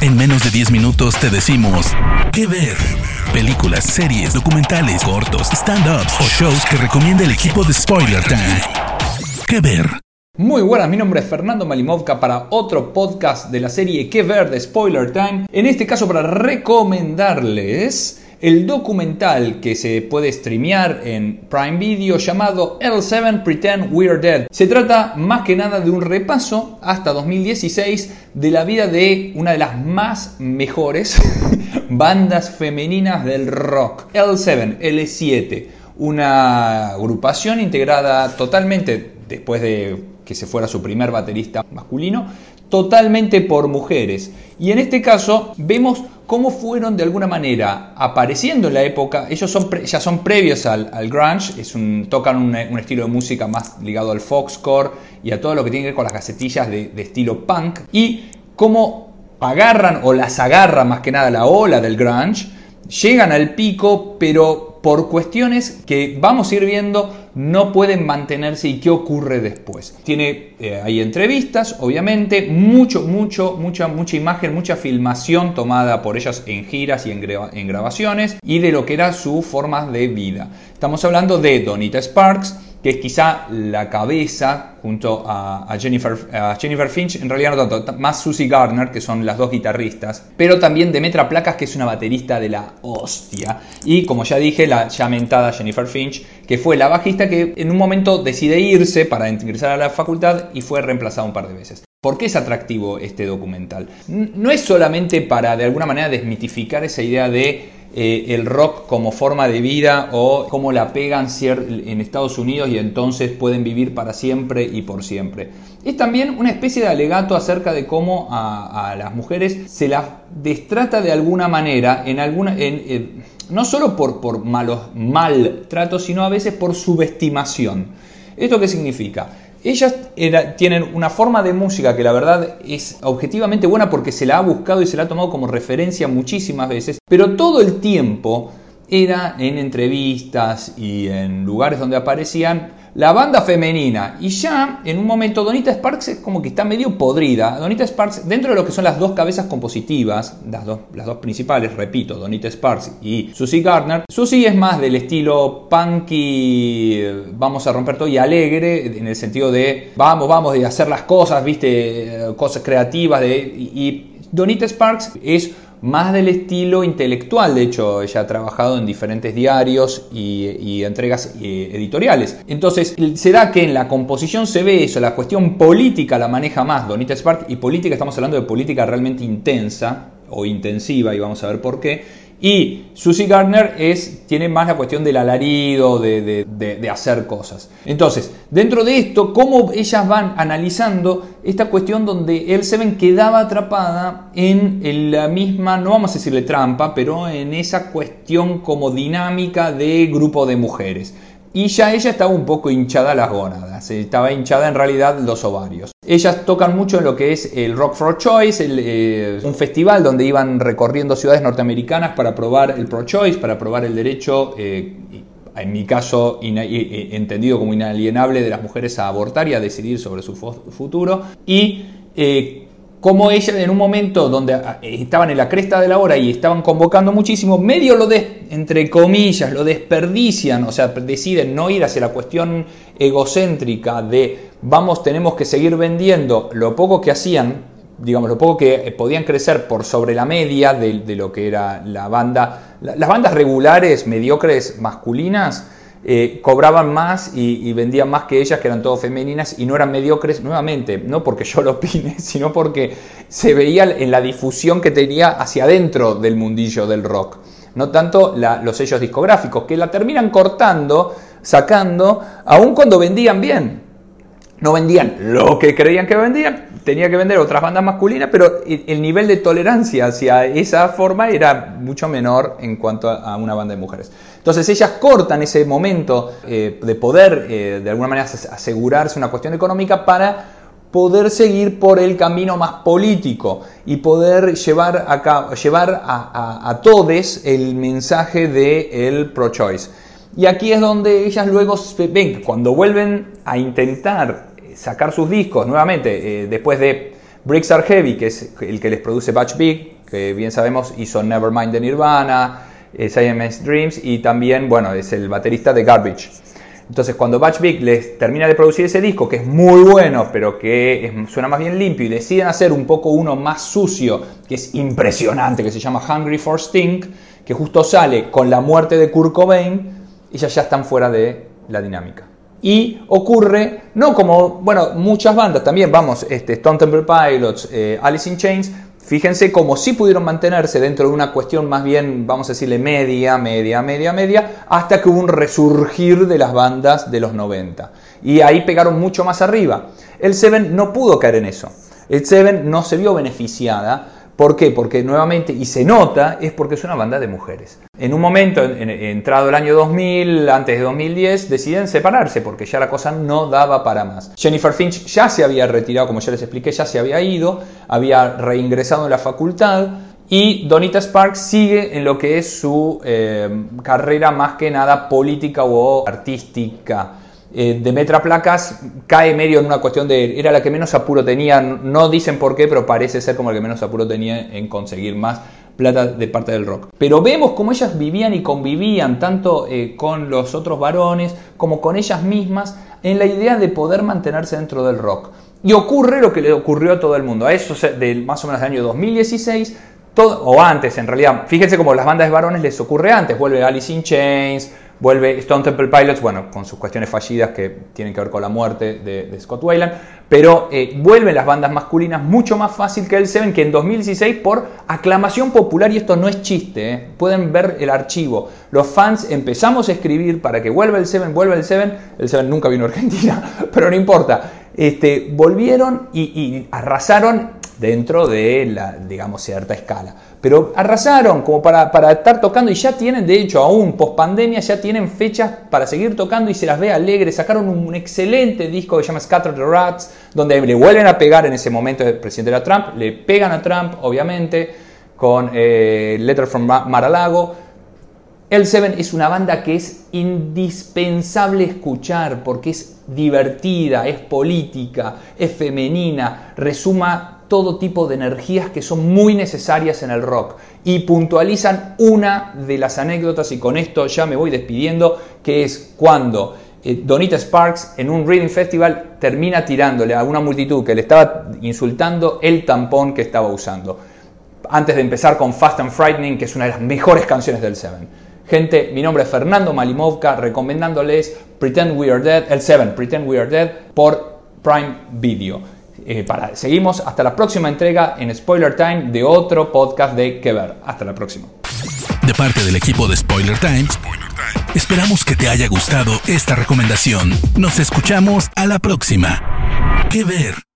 En menos de 10 minutos te decimos qué ver. Películas, series, documentales, cortos, stand-ups o shows que recomienda el equipo de Spoiler Time. ¿Qué ver? Muy buenas, mi nombre es Fernando Malimovka para otro podcast de la serie ¿Qué ver de Spoiler Time? En este caso para recomendarles el documental que se puede streamear en Prime Video llamado L7 Pretend We're Dead. Se trata más que nada de un repaso hasta 2016 de la vida de una de las más mejores bandas femeninas del rock. L7, L7, una agrupación integrada totalmente después de que se fuera su primer baterista masculino, totalmente por mujeres. Y en este caso vemos cómo fueron de alguna manera apareciendo en la época. Ellos son ya son previos al, grunge, es un, tocan un, estilo de música más ligado al foxcore y a todo lo que tiene que ver con las casetillas de, de estilo punk. Y cómo agarran o las agarra más que nada la ola del grunge, llegan al pico, pero por cuestiones que vamos a ir viendo no pueden mantenerse y qué ocurre después. Tiene eh, hay entrevistas, obviamente, mucho, mucho, mucha, mucha imagen, mucha filmación tomada por ellas en giras y en, en grabaciones y de lo que era su forma de vida. Estamos hablando de Donita Sparks, que es quizá la cabeza junto a, Jennifer, Jennifer, Finch, en realidad no tanto, más Susie Gardner, que son las dos guitarristas, pero también Demetra Placas, que es una baterista de la hostia, y como ya dije, la ya mentada Jennifer Finch, que fue la bajista que en un momento decide irse para ingresar a la facultad y fue reemplazada un par de veces. ¿Por qué es atractivo este documental? No es solamente para de alguna manera desmitificar esa idea de eh, el rock como forma de vida o cómo la pegan en Estados Unidos y entonces pueden vivir para siempre y por siempre. Es también una especie de alegato acerca de cómo a, las mujeres se las destrata de alguna manera, en alguna, no solo por, por malos maltratos, sino a veces por subestimación. ¿Esto qué significa? Ellas tienen una forma de música que la verdad es objetivamente buena porque se la ha buscado y se la ha tomado como referencia muchísimas veces, pero todo el tiempo era en entrevistas y en lugares donde aparecían la banda femenina. Y ya en un momento Donita Sparks es como que está medio podrida. Donita Sparks, dentro de lo que son las dos cabezas compositivas, las dos, las dos principales, repito, Donita Sparks y Susie Gardner, Susie es más del estilo punky, vamos a romper todo y alegre, en el sentido de vamos, vamos, de hacer las cosas, viste, cosas creativas. De, y Donita Sparks es más del estilo intelectual. De hecho, ella ha trabajado en diferentes diarios y, entregas eh, editoriales. Entonces, será que en la composición se ve eso, la cuestión política la maneja más Donita Spark y política, estamos hablando de política realmente intensa o intensiva y vamos a ver por qué y Susie Gardner es, tiene más la cuestión del alarido, de, de, hacer cosas. Entonces, dentro de esto, cómo ellas van analizando esta cuestión donde él se ven quedaba atrapada en la misma, no vamos a decirle trampa, pero en esa cuestión como dinámica de grupo de mujeres. Y ya ella estaba un poco hinchada las gónadas, estaba hinchada en realidad los ovarios. Ellas tocan mucho en lo que es el Rock for Choice, eh, un festival donde iban recorriendo ciudades norteamericanas para probar el pro choice, para probar el derecho, eh, en mi caso eh, entendido como inalienable, de las mujeres a abortar y a decidir sobre su futuro. Y como ella en un momento donde ah, estaban en la cresta de la hora y estaban convocando muchísimo, medio lo de, entre comillas, lo desperdician, o sea, deciden no ir hacia la cuestión egocéntrica de vamos, tenemos que seguir vendiendo lo poco que hacían, digamos, lo poco que podían crecer por sobre la media de, de lo que era la banda, las bandas regulares, mediocres, masculinas, eh, cobraban más y, vendían más que ellas, que eran todas femeninas y no eran mediocres, nuevamente, no porque yo lo opine, sino porque se veía en la difusión que tenía hacia adentro del mundillo del rock. No tanto los sellos discográficos, que la terminan cortando, sacando, aun cuando vendían bien. No vendían lo que creían que vendían, tenía que vender otras bandas masculinas, pero el nivel de tolerancia hacia esa forma era mucho menor en cuanto a una banda de mujeres. Entonces ellas cortan ese momento eh, de poder eh, de alguna manera asegurarse una cuestión económica para poder seguir por el camino más político y poder llevar a, llevar a, todos el mensaje del pro-choice. Y aquí es donde ellas luego ven, cuando vuelven a intentar sacar sus discos nuevamente, eh, después de Bricks Are Heavy, que es el que les produce Batch Big, que bien sabemos hizo Nevermind de Nirvana, eh, Dreams y también, bueno, es el baterista de Garbage. Entonces, cuando Batch Big les termina de producir ese disco, que es muy bueno, pero que suena más bien limpio, y deciden hacer un poco uno más sucio, que es impresionante, que se llama Hungry for Stink, que justo sale con la muerte de Kurt Cobain, ya, ya están fuera de la dinámica. Y ocurre, no como, bueno, muchas bandas también, vamos, este, Stone Temple Pilots, eh, Alice in Chains, Fíjense cómo sí pudieron mantenerse dentro de una cuestión más bien, vamos a decirle, media, media, media, media, hasta que hubo un resurgir de las bandas de los 90. Y ahí pegaron mucho más arriba. El Seven no pudo caer en eso. El Seven no se vio beneficiada ¿Por qué? Porque nuevamente, y se nota, es porque es una banda de mujeres. En un momento, entrado el año 2000, antes de 2010, deciden separarse porque ya la cosa no daba para más. Jennifer Finch ya se había retirado, como ya les expliqué, ya se había ido, había reingresado en la facultad y Donita Sparks sigue en lo que es su eh, carrera más que nada política o artística eh, Demetra Placas cae medio en una cuestión de era la que menos apuro tenía, no dicen por qué, pero parece ser como la que menos apuro tenía en conseguir más plata de parte del rock. Pero vemos cómo ellas vivían y convivían tanto eh, con los otros varones como con ellas mismas en la idea de poder mantenerse dentro del rock. Y ocurre lo que le ocurrió a todo el mundo. A eso de más o menos del año 2016, todo, o antes en realidad. Fíjense cómo las bandas de varones les ocurre antes. Vuelve Alice in Chains, Vuelve Stone Temple Pilots, bueno, con sus cuestiones fallidas que tienen que ver con la muerte de, Scott Weiland, pero eh, vuelven las bandas masculinas mucho más fácil que el Seven, que en 2016 por aclamación popular, y esto no es chiste, eh, pueden ver el archivo. Los fans empezamos a escribir para que vuelva el Seven, vuelva el Seven, el Seven nunca vino a Argentina, pero no importa. Este, volvieron y arrasaron dentro de la, digamos, cierta escala. Pero arrasaron como para, para estar tocando y ya tienen, de hecho, aún post pandemia, ya tienen fechas para seguir tocando y se las ve alegres. Sacaron un excelente disco que se llama Scatter the Rats, donde le vuelven a pegar en ese momento el presidente de Trump, le pegan a Trump, obviamente, con eh, Letter from Mar-a-Lago. El Seven es una banda que es indispensable escuchar porque es divertida, es política, es femenina, resuma todo tipo de energías que son muy necesarias en el rock y puntualizan una de las anécdotas y con esto ya me voy despidiendo que es cuando eh, Donita Sparks en un Reading Festival termina tirándole a una multitud que le estaba insultando el tampón que estaba usando. Antes de empezar con Fast and Frightening, que es una de las mejores canciones del Seven. Gente, mi nombre es Fernando Malimovka, recomendándoles Pretend We Are Dead, el Seven, Pretend We Are Dead, por Prime Video. Eh, seguimos hasta la próxima entrega en Spoiler Time de otro podcast de Que Ver. Hasta la próxima. De parte del equipo de Spoiler Time, esperamos que te haya gustado esta recomendación. Nos escuchamos a la próxima. Que Ver.